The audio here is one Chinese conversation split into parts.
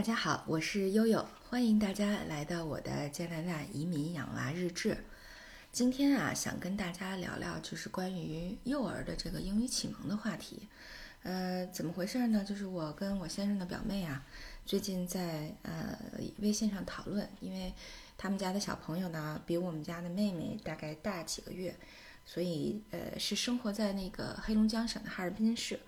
大家好，我是悠悠，欢迎大家来到我的加拿大移民养娃日志。今天啊，想跟大家聊聊就是关于幼儿的这个英语启蒙的话题。呃，怎么回事呢？就是我跟我先生的表妹啊，最近在呃微信上讨论，因为他们家的小朋友呢，比我们家的妹妹大概大几个月，所以呃是生活在那个黑龙江省的哈尔滨市。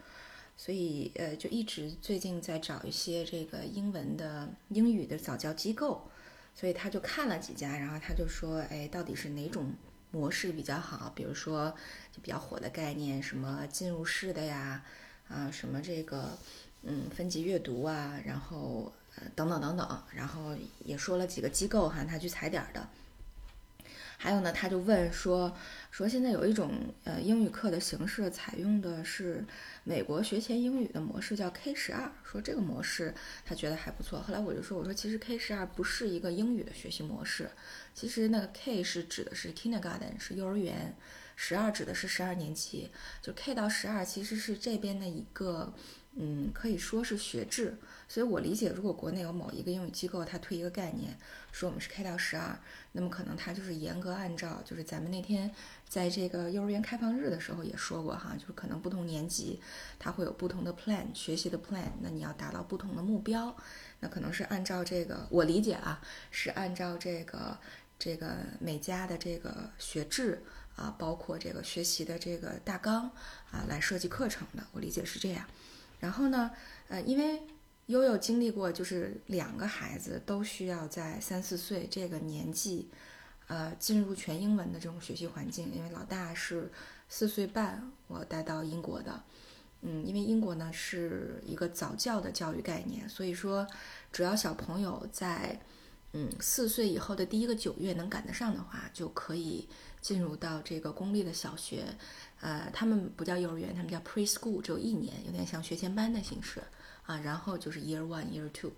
所以，呃，就一直最近在找一些这个英文的英语的早教机构，所以他就看了几家，然后他就说，哎，到底是哪种模式比较好？比如说，就比较火的概念，什么进入式的呀，啊，什么这个，嗯，分级阅读啊，然后，呃，等等等等，然后也说了几个机构哈，他去踩点的。还有呢，他就问说说现在有一种呃英语课的形式，采用的是美国学前英语的模式，叫 K 十二。说这个模式他觉得还不错。后来我就说，我说其实 K 十二不是一个英语的学习模式，其实那个 K 是指的是 Kindergarten，是幼儿园；十二指的是十二年级。就 K 到十二其实是这边的一个。嗯，可以说是学制，所以我理解，如果国内有某一个英语机构，它推一个概念，说我们是 K 到十二，那么可能它就是严格按照，就是咱们那天在这个幼儿园开放日的时候也说过哈，就是可能不同年级它会有不同的 plan 学习的 plan，那你要达到不同的目标，那可能是按照这个，我理解啊，是按照这个这个每家的这个学制啊，包括这个学习的这个大纲啊来设计课程的，我理解是这样。然后呢，呃，因为悠悠经历过，就是两个孩子都需要在三四岁这个年纪，呃，进入全英文的这种学习环境。因为老大是四岁半，我带到英国的，嗯，因为英国呢是一个早教的教育概念，所以说，只要小朋友在，嗯，四岁以后的第一个九月能赶得上的话，就可以进入到这个公立的小学。呃，他们不叫幼儿园，他们叫 preschool，只有一年，有点像学前班的形式啊。然后就是 year one、year two。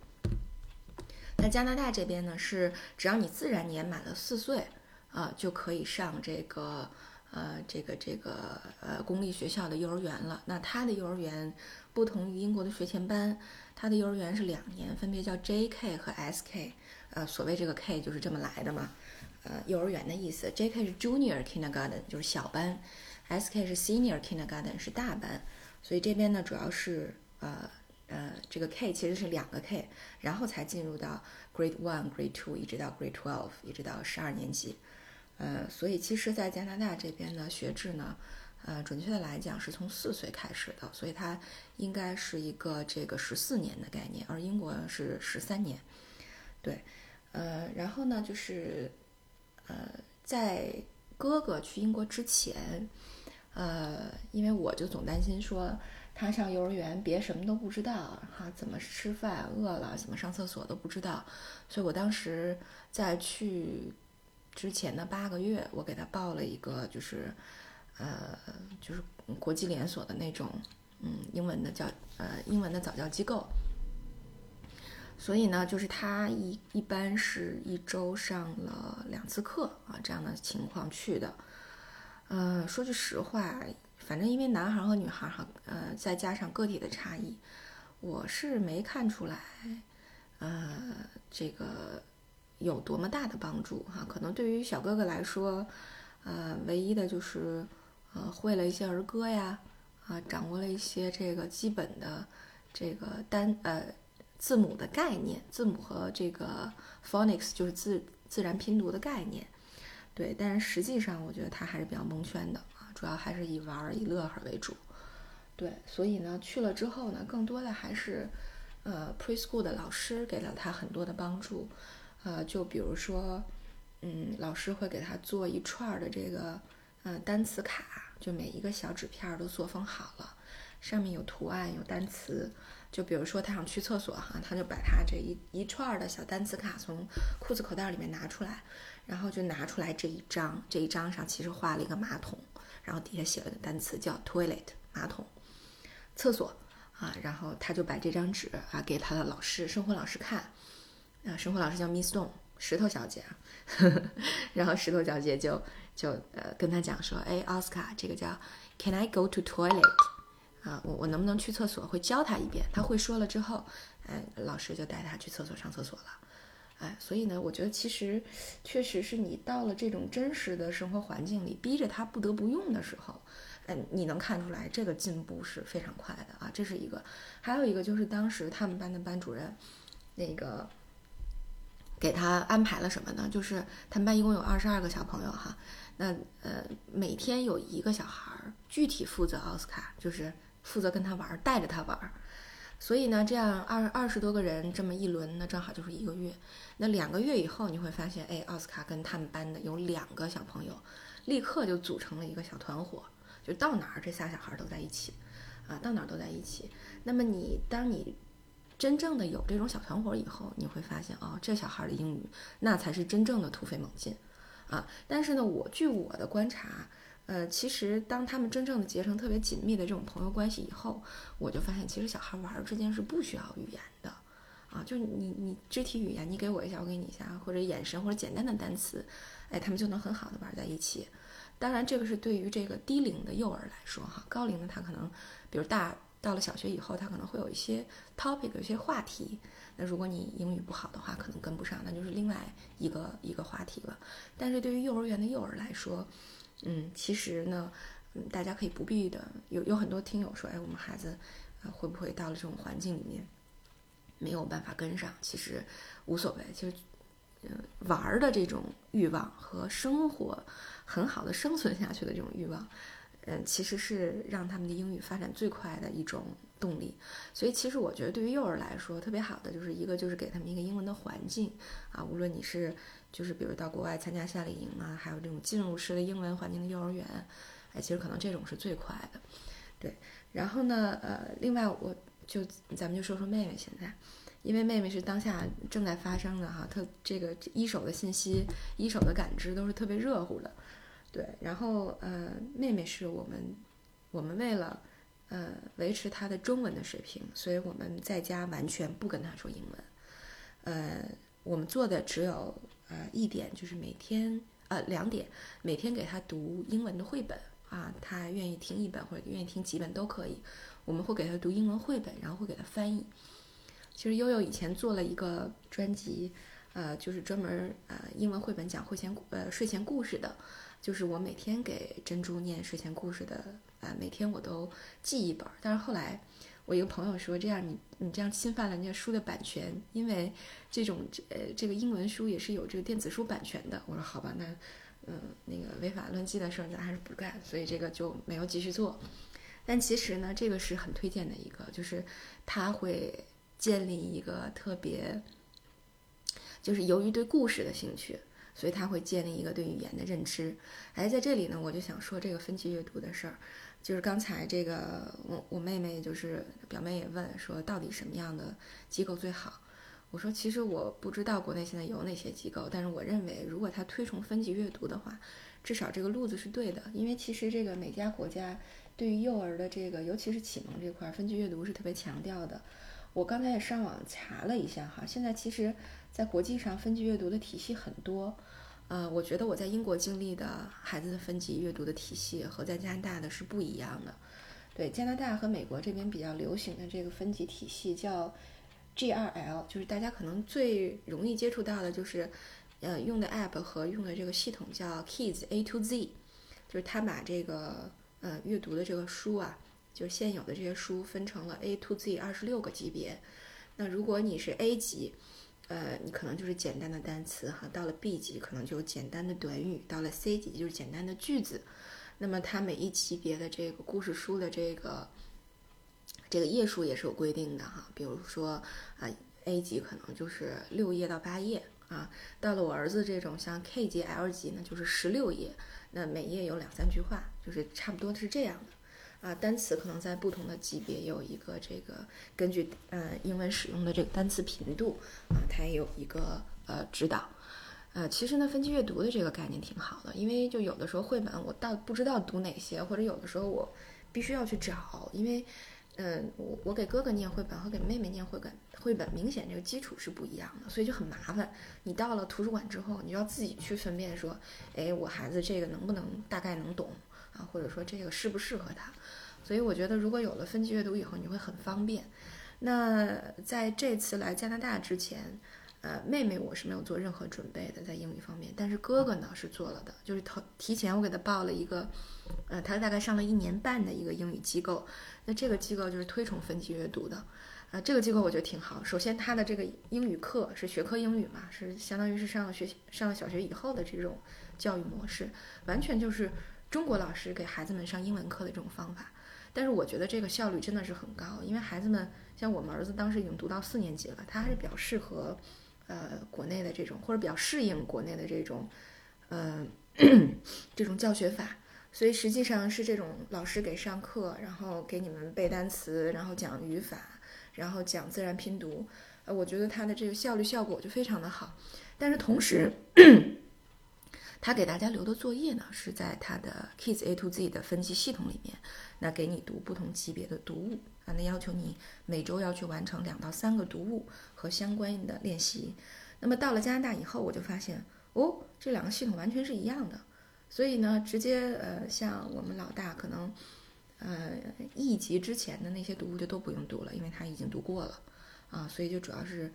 那加拿大这边呢，是只要你自然年满了四岁啊，就可以上这个呃这个这个呃公立学校的幼儿园了。那他的幼儿园不同于英国的学前班，他的幼儿园是两年，分别叫 JK 和 SK。呃，所谓这个 K 就是这么来的嘛，呃，幼儿园的意思。JK 是 Junior Kindergarten，就是小班。S.K 是 Senior Kindergarten 是大班，所以这边呢主要是呃呃这个 K 其实是两个 K，然后才进入到 Grade One、Grade Two 一直到 Grade Twelve 一直到十二年级，呃，所以其实，在加拿大这边呢学制呢，呃，准确的来讲是从四岁开始的，所以它应该是一个这个十四年的概念，而英国是十三年，对，呃，然后呢就是呃在哥哥去英国之前。呃，因为我就总担心说他上幼儿园别什么都不知道哈，怎么吃饭饿了怎么上厕所都不知道，所以我当时在去之前的八个月，我给他报了一个就是呃就是国际连锁的那种嗯英文的教呃英文的早教机构，所以呢就是他一一般是一周上了两次课啊这样的情况去的。呃，说句实话，反正因为男孩和女孩哈，呃，再加上个体的差异，我是没看出来，呃，这个有多么大的帮助哈。可能对于小哥哥来说，呃，唯一的就是，呃，会了一些儿歌呀，啊，掌握了一些这个基本的这个单呃字母的概念，字母和这个 phonics 就是自自然拼读的概念。对，但是实际上我觉得他还是比较蒙圈的啊，主要还是以玩儿以乐呵为主。对，所以呢去了之后呢，更多的还是呃 preschool 的老师给了他很多的帮助，呃，就比如说，嗯，老师会给他做一串儿的这个呃单词卡，就每一个小纸片都作封好了，上面有图案有单词。就比如说他想去厕所哈，他就把他这一一串的小单词卡从裤子口袋里面拿出来。然后就拿出来这一张，这一张上其实画了一个马桶，然后底下写了个单词叫 toilet 马桶，厕所啊。然后他就把这张纸啊给他的老师，生活老师看，啊，生活老师叫 Miss Stone 石头小姐啊。然后石头小姐就就呃跟他讲说，哎，奥斯卡，这个叫 Can I go to toilet？啊，我我能不能去厕所？会教他一遍，他会说了之后，哎，老师就带他去厕所上厕所了。哎，所以呢，我觉得其实确实是你到了这种真实的生活环境里，逼着他不得不用的时候，嗯，你能看出来这个进步是非常快的啊，这是一个。还有一个就是当时他们班的班主任，那个给他安排了什么呢？就是他们班一共有二十二个小朋友哈，那呃每天有一个小孩儿具体负责奥斯卡，就是负责跟他玩，带着他玩。所以呢，这样二二十多个人这么一轮，那正好就是一个月。那两个月以后，你会发现，哎，奥斯卡跟他们班的有两个小朋友，立刻就组成了一个小团伙，就到哪儿这仨小孩都在一起，啊，到哪儿都在一起。那么你当你真正的有这种小团伙以后，你会发现，哦，这小孩的英语那才是真正的突飞猛进，啊。但是呢，我据我的观察。呃，其实当他们真正的结成特别紧密的这种朋友关系以后，我就发现，其实小孩玩之间是不需要语言的，啊，就你你肢体语言，你给我一下，我给你一下，或者眼神或者简单的单词，哎，他们就能很好的玩在一起。当然，这个是对于这个低龄的幼儿来说，哈，高龄的他可能，比如大到了小学以后，他可能会有一些 topic，有一些话题。那如果你英语不好的话，可能跟不上，那就是另外一个一个话题了。但是对于幼儿园的幼儿来说，嗯，其实呢，嗯，大家可以不必的。有有很多听友说，哎，我们孩子，啊，会不会到了这种环境里面，没有办法跟上？其实无所谓，其实，嗯，玩儿的这种欲望和生活很好的生存下去的这种欲望，嗯，其实是让他们的英语发展最快的一种动力。所以，其实我觉得对于幼儿来说，特别好的就是一个就是给他们一个英文的环境啊，无论你是。就是比如到国外参加夏令营啊，还有这种进入式的英文环境的幼儿园，哎，其实可能这种是最快的，对。然后呢，呃，另外我就咱们就说说妹妹现在，因为妹妹是当下正在发生的哈，特这个一手的信息、一手的感知都是特别热乎的，对。然后呃，妹妹是我们我们为了呃维持她的中文的水平，所以我们在家完全不跟她说英文，呃，我们做的只有。呃，一点就是每天，呃，两点每天给他读英文的绘本啊，他愿意听一本或者愿意听几本都可以。我们会给他读英文绘本，然后会给他翻译。其实悠悠以前做了一个专辑，呃，就是专门呃英文绘本讲会前呃睡前故事的，就是我每天给珍珠念睡前故事的，呃，每天我都记一本。但是后来。我一个朋友说：“这样你你这样侵犯了人家书的版权，因为这种呃这个英文书也是有这个电子书版权的。”我说：“好吧，那嗯那个违法乱纪的事儿咱还是不干，所以这个就没有继续做。但其实呢，这个是很推荐的一个，就是他会建立一个特别，就是由于对故事的兴趣，所以他会建立一个对语言的认知。哎，在这里呢，我就想说这个分级阅读的事儿。”就是刚才这个，我我妹妹就是表妹也问说，到底什么样的机构最好？我说其实我不知道国内现在有哪些机构，但是我认为如果他推崇分级阅读的话，至少这个路子是对的。因为其实这个每家国家对于幼儿的这个，尤其是启蒙这块分级阅读是特别强调的。我刚才也上网查了一下哈，现在其实在国际上分级阅读的体系很多。呃，我觉得我在英国经历的孩子的分级阅读的体系和在加拿大的是不一样的。对，加拿大和美国这边比较流行的这个分级体系叫 G2L，就是大家可能最容易接触到的就是，呃，用的 app 和用的这个系统叫 Kids A to Z，就是他把这个呃阅读的这个书啊，就是现有的这些书分成了 A to Z 二十六个级别。那如果你是 A 级，呃，你可能就是简单的单词哈，到了 B 级可能就简单的短语，到了 C 级就是简单的句子。那么它每一级别的这个故事书的这个这个页数也是有规定的哈，比如说啊 A 级可能就是六页到八页啊，到了我儿子这种像 K 级 L 级呢就是十六页，那每页有两三句话，就是差不多是这样的。啊，单词可能在不同的级别有一个这个根据呃英文使用的这个单词频度啊，它也有一个呃指导。呃，其实呢，分级阅读的这个概念挺好的，因为就有的时候绘本我到不知道读哪些，或者有的时候我必须要去找，因为嗯，我我给哥哥念绘本和给妹妹念绘本，绘本明显这个基础是不一样的，所以就很麻烦。你到了图书馆之后，你就要自己去分辨说，哎，我孩子这个能不能大概能懂啊，或者说这个适不适合他。所以我觉得如果有了分级阅读以后，你会很方便。那在这次来加拿大之前，呃，妹妹我是没有做任何准备的在英语方面，但是哥哥呢是做了的，就是提提前我给他报了一个，呃，他大概上了一年半的一个英语机构，那这个机构就是推崇分级阅读的，啊，这个机构我觉得挺好。首先，他的这个英语课是学科英语嘛，是相当于是上了学上了小学以后的这种教育模式，完全就是中国老师给孩子们上英文课的这种方法。但是我觉得这个效率真的是很高，因为孩子们像我们儿子当时已经读到四年级了，他还是比较适合。呃，国内的这种或者比较适应国内的这种，呃，这种教学法，所以实际上是这种老师给上课，然后给你们背单词，然后讲语法，然后讲自然拼读，呃，我觉得他的这个效率效果就非常的好。但是同时，他给大家留的作业呢，是在他的 Kids A to Z 的分级系统里面，那给你读不同级别的读物。啊，那要求你每周要去完成两到三个读物和相关的练习。那么到了加拿大以后，我就发现哦，这两个系统完全是一样的。所以呢，直接呃，像我们老大可能呃一级之前的那些读物就都不用读了，因为他已经读过了啊。所以就主要是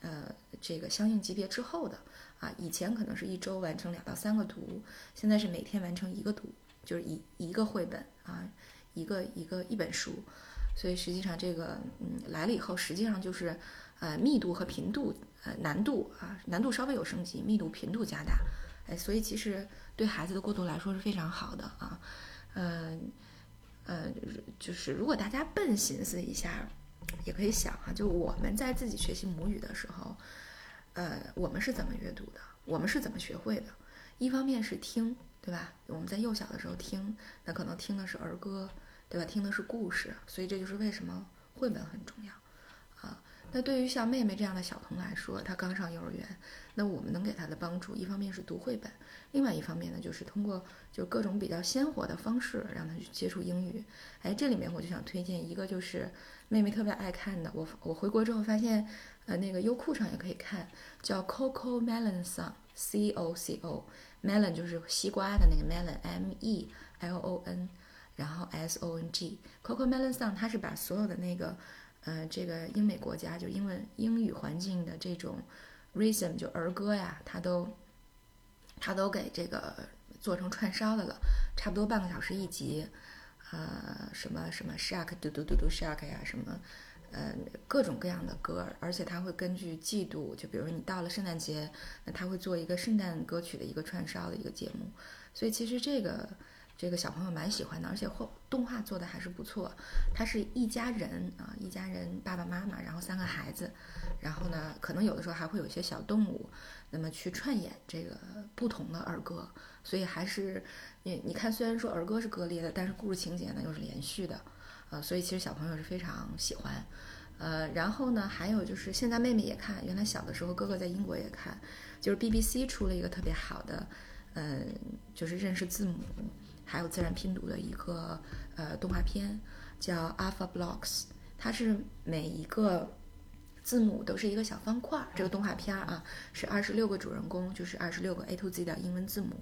呃这个相应级别之后的啊，以前可能是一周完成两到三个读物，现在是每天完成一个读，就是一一个绘本啊，一个一个一本书。所以实际上这个嗯来了以后，实际上就是，呃密度和频度呃难度啊难度稍微有升级，密度频度加大，哎，所以其实对孩子的过渡来说是非常好的啊，嗯呃就是如果大家笨寻思一下，也可以想啊，就我们在自己学习母语的时候，呃我们是怎么阅读的？我们是怎么学会的？一方面是听，对吧？我们在幼小的时候听，那可能听的是儿歌。对吧？听的是故事，所以这就是为什么绘本很重要啊。那对于像妹妹这样的小童来说，她刚上幼儿园，那我们能给她的帮助，一方面是读绘本，另外一方面呢，就是通过就各种比较鲜活的方式让她去接触英语。哎，这里面我就想推荐一个，就是妹妹特别爱看的，我我回国之后发现，呃，那个优酷上也可以看，叫 Coco Melon Song，C O C O，Melon 就是西瓜的那个 Melon，M E L O N。然后 S O N G，Coco Melon Song，它是把所有的那个，呃，这个英美国家就英文英语环境的这种 rhythm 就儿歌呀，它都，它都给这个做成串烧的了，差不多半个小时一集，呃，什么什么 Shark 嘟嘟嘟嘟 Shark 呀，什么，呃，各种各样的歌，而且它会根据季度，就比如说你到了圣诞节，那它会做一个圣诞歌曲的一个串烧的一个节目，所以其实这个。这个小朋友蛮喜欢的，而且画动画做的还是不错。他是一家人啊，一家人爸爸妈妈，然后三个孩子，然后呢，可能有的时候还会有一些小动物，那么去串演这个不同的儿歌。所以还是你你看，虽然说儿歌是割裂的，但是故事情节呢又是连续的，呃，所以其实小朋友是非常喜欢。呃，然后呢，还有就是现在妹妹也看，原来小的时候哥哥在英国也看，就是 BBC 出了一个特别好的，嗯，就是认识字母。还有自然拼读的一个呃动画片，叫 Alpha Blocks，它是每一个字母都是一个小方块儿。这个动画片啊，是二十六个主人公，就是二十六个 A to Z 的英文字母。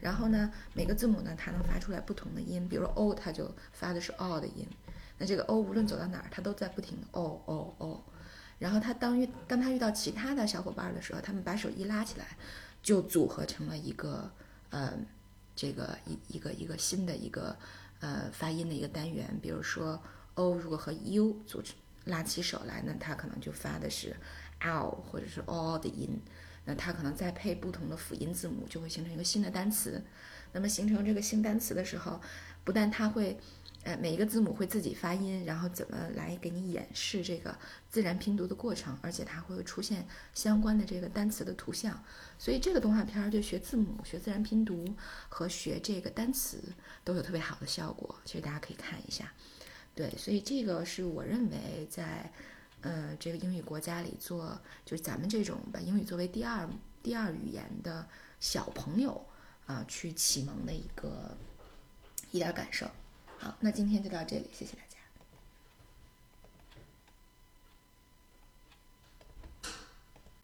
然后呢，每个字母呢，它能发出来不同的音。比如 O，它就发的是 O 的音。这个 O 无论走到哪儿，它都在不停的 O O O。然后他当遇当他遇到其他的小伙伴的时候，他们把手一拉起来，就组合成了一个嗯。这个一一个一个新的一个呃发音的一个单元，比如说 O 如果和 U 组成拉起手来，那它可能就发的是 L 或者是 O 的音，那它可能再配不同的辅音字母，就会形成一个新的单词。那么形成这个新单词的时候，不但它会。呃，每一个字母会自己发音，然后怎么来给你演示这个自然拼读的过程，而且它会出现相关的这个单词的图像，所以这个动画片儿对学字母、学自然拼读和学这个单词都有特别好的效果。其实大家可以看一下，对，所以这个是我认为在呃这个英语国家里做，就是咱们这种把英语作为第二第二语言的小朋友啊，去启蒙的一个一点感受。好，那今天就到这里，谢谢大家。